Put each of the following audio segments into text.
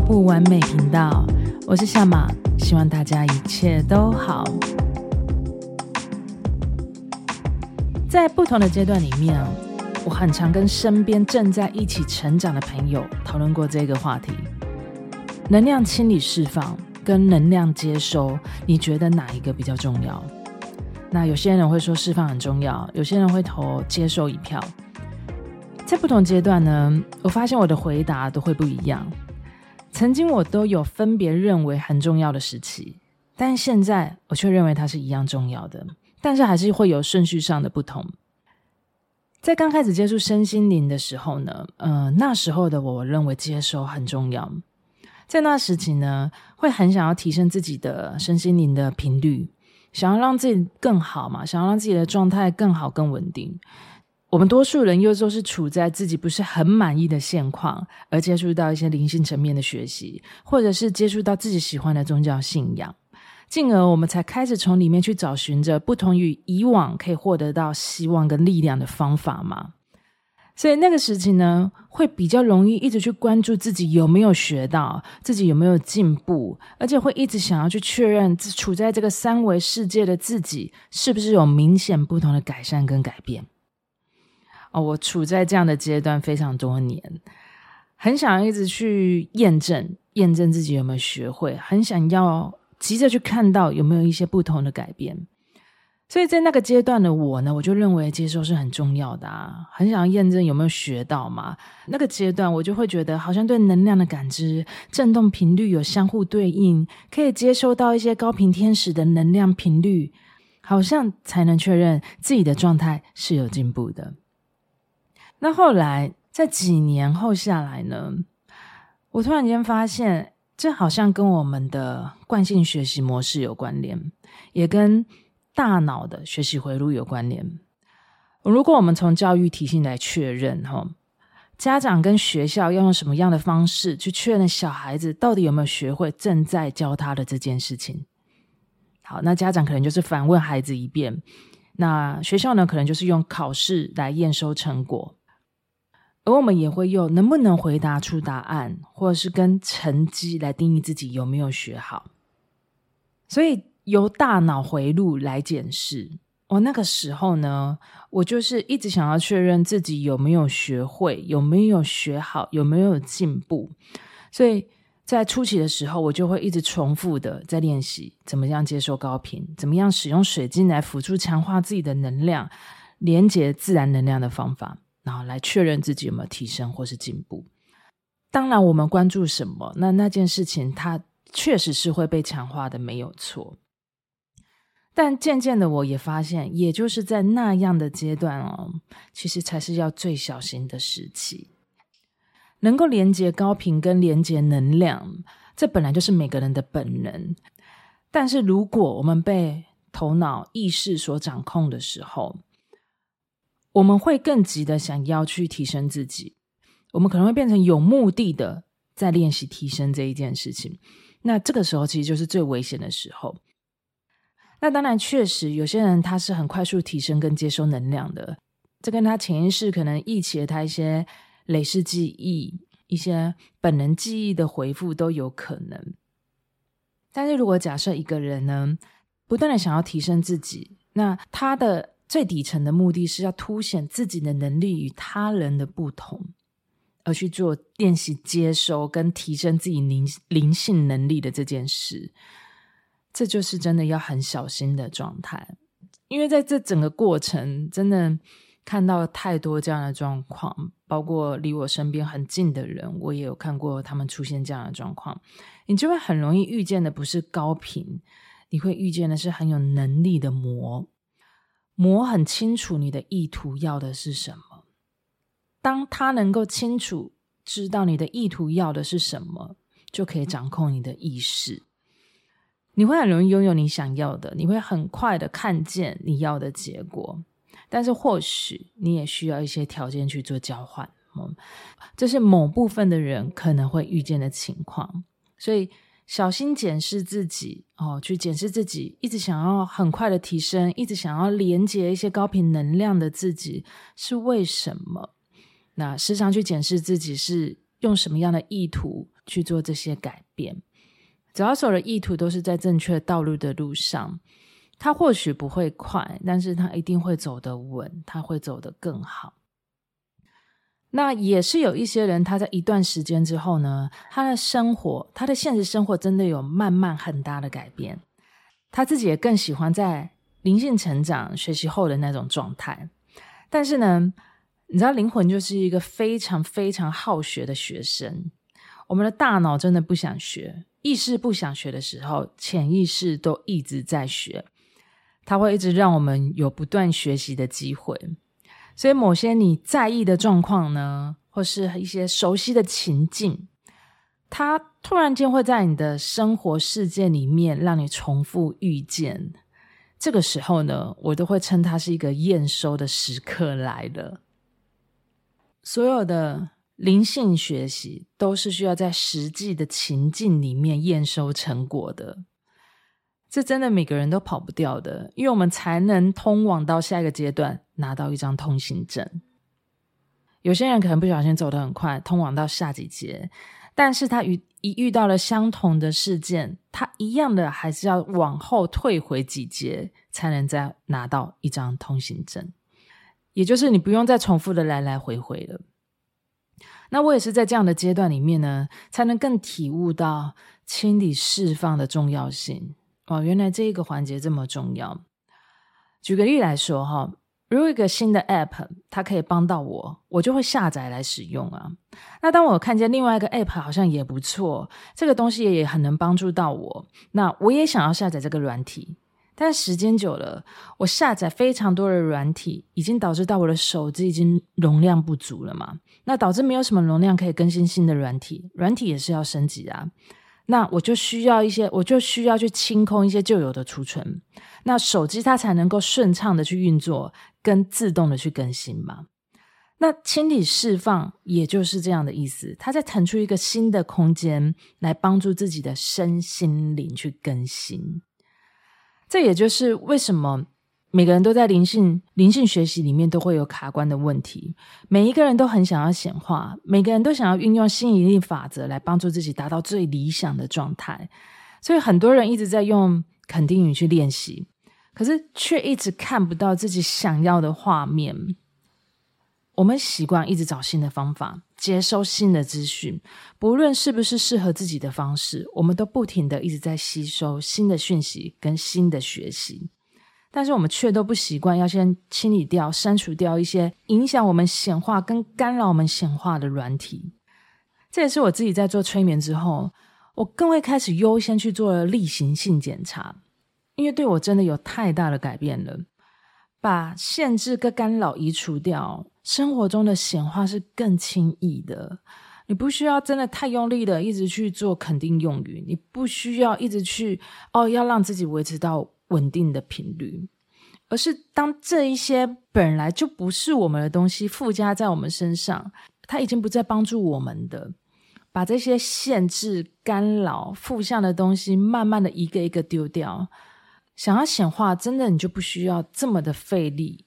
不完美频道，我是夏玛，希望大家一切都好。在不同的阶段里面，我很常跟身边正在一起成长的朋友讨论过这个话题：能量清理释放跟能量接收，你觉得哪一个比较重要？那有些人会说释放很重要，有些人会投接受一票。在不同阶段呢，我发现我的回答都会不一样。曾经我都有分别认为很重要的时期，但现在我却认为它是一样重要的。但是还是会有顺序上的不同。在刚开始接触身心灵的时候呢，呃，那时候的我，认为接收很重要。在那时期呢，会很想要提升自己的身心灵的频率，想要让自己更好嘛，想要让自己的状态更好、更稳定。我们多数人又都是处在自己不是很满意的现况，而接触到一些灵性层面的学习，或者是接触到自己喜欢的宗教信仰。进而，我们才开始从里面去找寻着不同于以往可以获得到希望跟力量的方法嘛。所以那个时期呢，会比较容易一直去关注自己有没有学到，自己有没有进步，而且会一直想要去确认处在这个三维世界的自己是不是有明显不同的改善跟改变。哦，我处在这样的阶段非常多年，很想一直去验证，验证自己有没有学会，很想要。急着去看到有没有一些不同的改变，所以在那个阶段的我呢，我就认为接受是很重要的啊，很想要验证有没有学到嘛。那个阶段我就会觉得好像对能量的感知、振动频率有相互对应，可以接收到一些高频天使的能量频率，好像才能确认自己的状态是有进步的。那后来在几年后下来呢，我突然间发现。这好像跟我们的惯性学习模式有关联，也跟大脑的学习回路有关联。如果我们从教育体系来确认，哈，家长跟学校要用什么样的方式去确认小孩子到底有没有学会正在教他的这件事情？好，那家长可能就是反问孩子一遍，那学校呢，可能就是用考试来验收成果。而我们也会用能不能回答出答案，或者是跟成绩来定义自己有没有学好。所以由大脑回路来检视。我那个时候呢，我就是一直想要确认自己有没有学会，有没有学好，有没有进步。所以在初期的时候，我就会一直重复的在练习怎么样接受高频，怎么样使用水晶来辅助强化自己的能量，连接自然能量的方法。然后来确认自己有没有提升或是进步。当然，我们关注什么，那那件事情它确实是会被强化的，没有错。但渐渐的，我也发现，也就是在那样的阶段哦，其实才是要最小心的时期。能够连接高频跟连接能量，这本来就是每个人的本能。但是如果我们被头脑意识所掌控的时候，我们会更急的想要去提升自己，我们可能会变成有目的的在练习提升这一件事情。那这个时候其实就是最危险的时候。那当然，确实有些人他是很快速提升跟接收能量的，这跟他潜意识可能忆起了他一些累世记忆、一些本能记忆的回复都有可能。但是如果假设一个人呢，不断的想要提升自己，那他的最底层的目的是要凸显自己的能力与他人的不同，而去做练习接收跟提升自己灵灵性能力的这件事，这就是真的要很小心的状态。因为在这整个过程，真的看到太多这样的状况，包括离我身边很近的人，我也有看过他们出现这样的状况。你就会很容易遇见的不是高频，你会遇见的是很有能力的魔。魔很清楚你的意图要的是什么，当他能够清楚知道你的意图要的是什么，就可以掌控你的意识。你会很容易拥有你想要的，你会很快的看见你要的结果。但是或许你也需要一些条件去做交换，嗯，这是某部分的人可能会遇见的情况，所以。小心检视自己哦，去检视自己，一直想要很快的提升，一直想要连接一些高频能量的自己是为什么？那时常去检视自己是用什么样的意图去做这些改变。只要所有的意图都是在正确道路的路上，他或许不会快，但是他一定会走得稳，他会走得更好。那也是有一些人，他在一段时间之后呢，他的生活，他的现实生活真的有慢慢很大的改变。他自己也更喜欢在灵性成长学习后的那种状态。但是呢，你知道，灵魂就是一个非常非常好学的学生。我们的大脑真的不想学，意识不想学的时候，潜意识都一直在学。它会一直让我们有不断学习的机会。所以，某些你在意的状况呢，或是一些熟悉的情境，它突然间会在你的生活世界里面让你重复遇见。这个时候呢，我都会称它是一个验收的时刻来了。所有的灵性学习都是需要在实际的情境里面验收成果的。这真的每个人都跑不掉的，因为我们才能通往到下一个阶段，拿到一张通行证。有些人可能不小心走得很快，通往到下几节，但是他遇一遇到了相同的事件，他一样的还是要往后退回几节，才能再拿到一张通行证。也就是你不用再重复的来来回回了。那我也是在这样的阶段里面呢，才能更体悟到清理释放的重要性。哦，原来这一个环节这么重要。举个例来说哈，如果一个新的 App 它可以帮到我，我就会下载来使用啊。那当我看见另外一个 App 好像也不错，这个东西也很能帮助到我，那我也想要下载这个软体。但时间久了，我下载非常多的软体，已经导致到我的手机已经容量不足了嘛。那导致没有什么容量可以更新新的软体，软体也是要升级啊。那我就需要一些，我就需要去清空一些旧有的储存，那手机它才能够顺畅的去运作，跟自动的去更新嘛。那清理释放也就是这样的意思，它在腾出一个新的空间来帮助自己的身心灵去更新。这也就是为什么。每个人都在灵性灵性学习里面都会有卡关的问题，每一个人都很想要显化，每个人都想要运用吸引力法则来帮助自己达到最理想的状态，所以很多人一直在用肯定语去练习，可是却一直看不到自己想要的画面。我们习惯一直找新的方法，接收新的资讯，不论是不是适合自己的方式，我们都不停的一直在吸收新的讯息跟新的学习。但是我们却都不习惯要先清理掉、删除掉一些影响我们显化跟干扰我们显化的软体。这也是我自己在做催眠之后，我更会开始优先去做例行性检查，因为对我真的有太大的改变了。把限制跟干扰移除掉，生活中的显化是更轻易的。你不需要真的太用力的一直去做肯定用语，你不需要一直去哦，要让自己维持到。稳定的频率，而是当这一些本来就不是我们的东西附加在我们身上，它已经不再帮助我们的，把这些限制、干扰、负向的东西，慢慢的一个一个丢掉。想要显化，真的你就不需要这么的费力，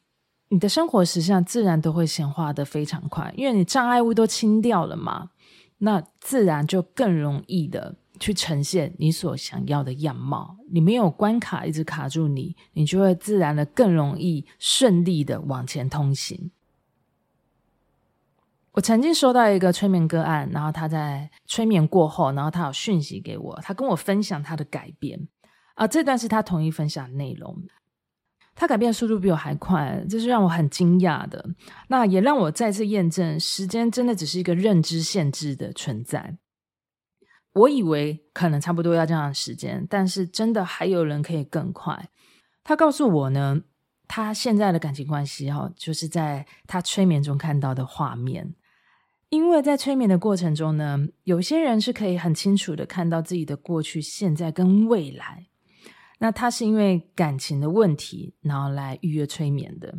你的生活实际上自然都会显化得非常快，因为你障碍物都清掉了嘛，那自然就更容易的。去呈现你所想要的样貌，你没有关卡一直卡住你，你就会自然的更容易顺利的往前通行。我曾经收到一个催眠个案，然后他在催眠过后，然后他有讯息给我，他跟我分享他的改变啊，这段是他同意分享的内容。他改变的速度比我还快，这是让我很惊讶的。那也让我再次验证，时间真的只是一个认知限制的存在。我以为可能差不多要这样的时间，但是真的还有人可以更快。他告诉我呢，他现在的感情关系哈，就是在他催眠中看到的画面。因为在催眠的过程中呢，有些人是可以很清楚的看到自己的过去、现在跟未来。那他是因为感情的问题，然后来预约催眠的。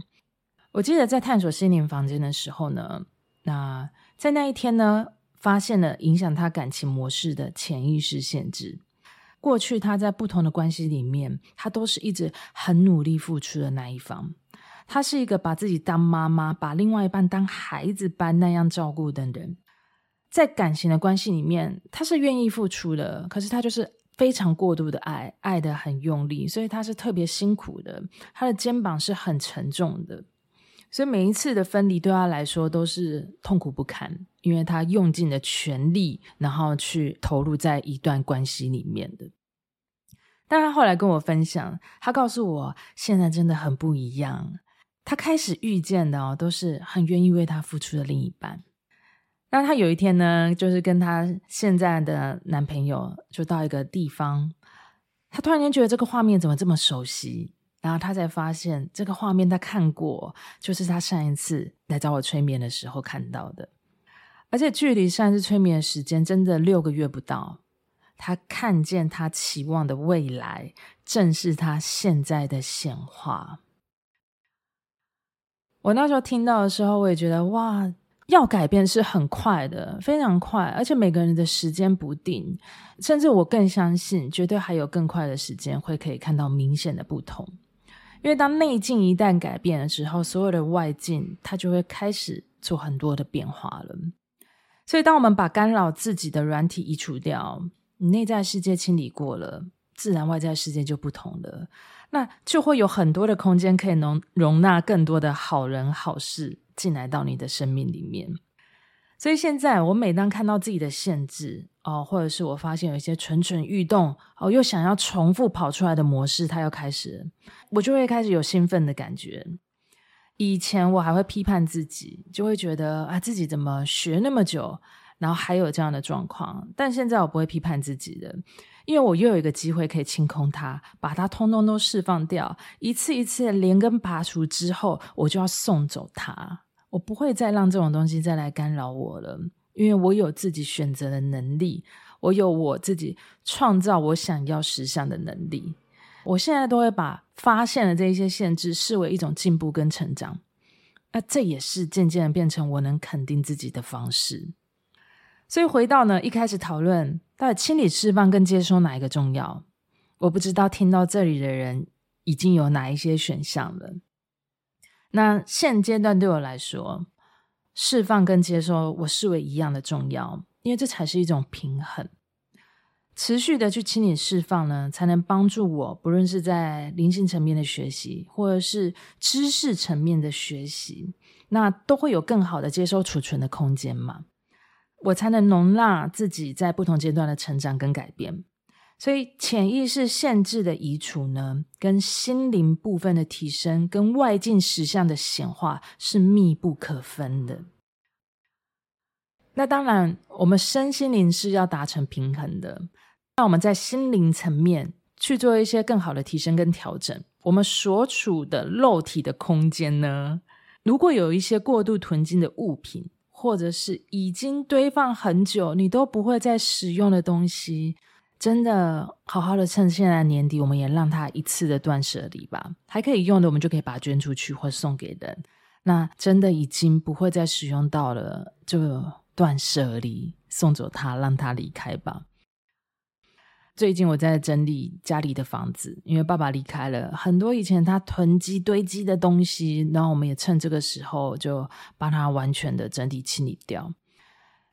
我记得在探索心灵房间的时候呢，那在那一天呢。发现了影响他感情模式的潜意识限制。过去他在不同的关系里面，他都是一直很努力付出的那一方。他是一个把自己当妈妈，把另外一半当孩子般那样照顾的人。在感情的关系里面，他是愿意付出的，可是他就是非常过度的爱，爱得很用力，所以他是特别辛苦的，他的肩膀是很沉重的，所以每一次的分离对他来说都是痛苦不堪，因为他用尽了全力，然后去投入在一段关系里面的。但他后来跟我分享，他告诉我，现在真的很不一样，他开始遇见的哦，都是很愿意为他付出的另一半。那他有一天呢，就是跟他现在的男朋友就到一个地方，他突然间觉得这个画面怎么这么熟悉，然后他才发现这个画面他看过，就是他上一次来找我催眠的时候看到的，而且距离上一次催眠的时间真的六个月不到，他看见他期望的未来，正是他现在的显化。我那时候听到的时候，我也觉得哇。要改变是很快的，非常快，而且每个人的时间不定，甚至我更相信，绝对还有更快的时间会可以看到明显的不同。因为当内境一旦改变的时候，所有的外境它就会开始做很多的变化了。所以，当我们把干扰自己的软体移除掉，你内在世界清理过了，自然外在世界就不同了。那就会有很多的空间可以容容纳更多的好人好事。进来到你的生命里面，所以现在我每当看到自己的限制哦，或者是我发现有一些蠢蠢欲动哦，又想要重复跑出来的模式，它又开始，我就会开始有兴奋的感觉。以前我还会批判自己，就会觉得啊，自己怎么学那么久，然后还有这样的状况。但现在我不会批判自己的，因为我又有一个机会可以清空它，把它通通都释放掉，一次一次连根拔除之后，我就要送走它。我不会再让这种东西再来干扰我了，因为我有自己选择的能力，我有我自己创造我想要实相的能力。我现在都会把发现的这一些限制视为一种进步跟成长，那这也是渐渐的变成我能肯定自己的方式。所以回到呢，一开始讨论到底清理释放跟接收哪一个重要？我不知道听到这里的人已经有哪一些选项了。那现阶段对我来说，释放跟接收我视为一样的重要，因为这才是一种平衡。持续的去清理释放呢，才能帮助我，不论是在灵性层面的学习，或者是知识层面的学习，那都会有更好的接收储存的空间嘛，我才能容纳自己在不同阶段的成长跟改变。所以，潜意识限制的移除呢，跟心灵部分的提升，跟外境实相的显化是密不可分的。那当然，我们身心灵是要达成平衡的。那我们在心灵层面去做一些更好的提升跟调整。我们所处的肉体的空间呢，如果有一些过度囤积的物品，或者是已经堆放很久，你都不会再使用的东西。真的，好好的趁现在年底，我们也让他一次的断舍离吧。还可以用的，我们就可以把它捐出去或送给人。那真的已经不会再使用到了，就断舍离，送走他，让他离开吧。最近我在整理家里的房子，因为爸爸离开了，很多以前他囤积堆积的东西，然后我们也趁这个时候就把它完全的整体清理掉。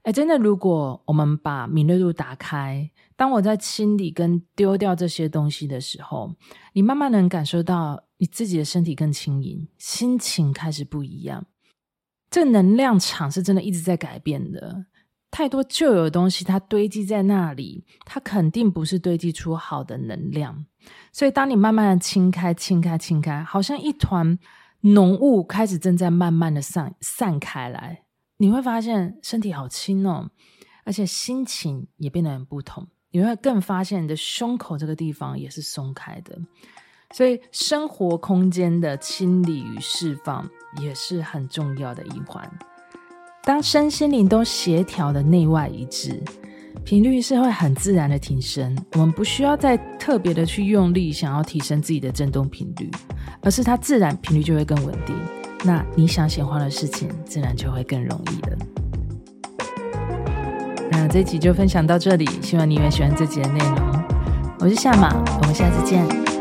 哎，真的，如果我们把敏锐度打开，当我在清理跟丢掉这些东西的时候，你慢慢能感受到你自己的身体更轻盈，心情开始不一样。这能量场是真的一直在改变的。太多旧有的东西，它堆积在那里，它肯定不是堆积出好的能量。所以，当你慢慢的清开、清开、清开，好像一团浓雾开始正在慢慢的散散开来。你会发现身体好轻哦，而且心情也变得很不同。你会更发现你的胸口这个地方也是松开的，所以生活空间的清理与释放也是很重要的一环。当身心灵都协调的内外一致，频率是会很自然的提升。我们不需要再特别的去用力想要提升自己的振动频率，而是它自然频率就会更稳定。那你想显化的事情，自然就会更容易了。那这集就分享到这里，希望你也喜欢这集的内容。我是夏马，我们下次见。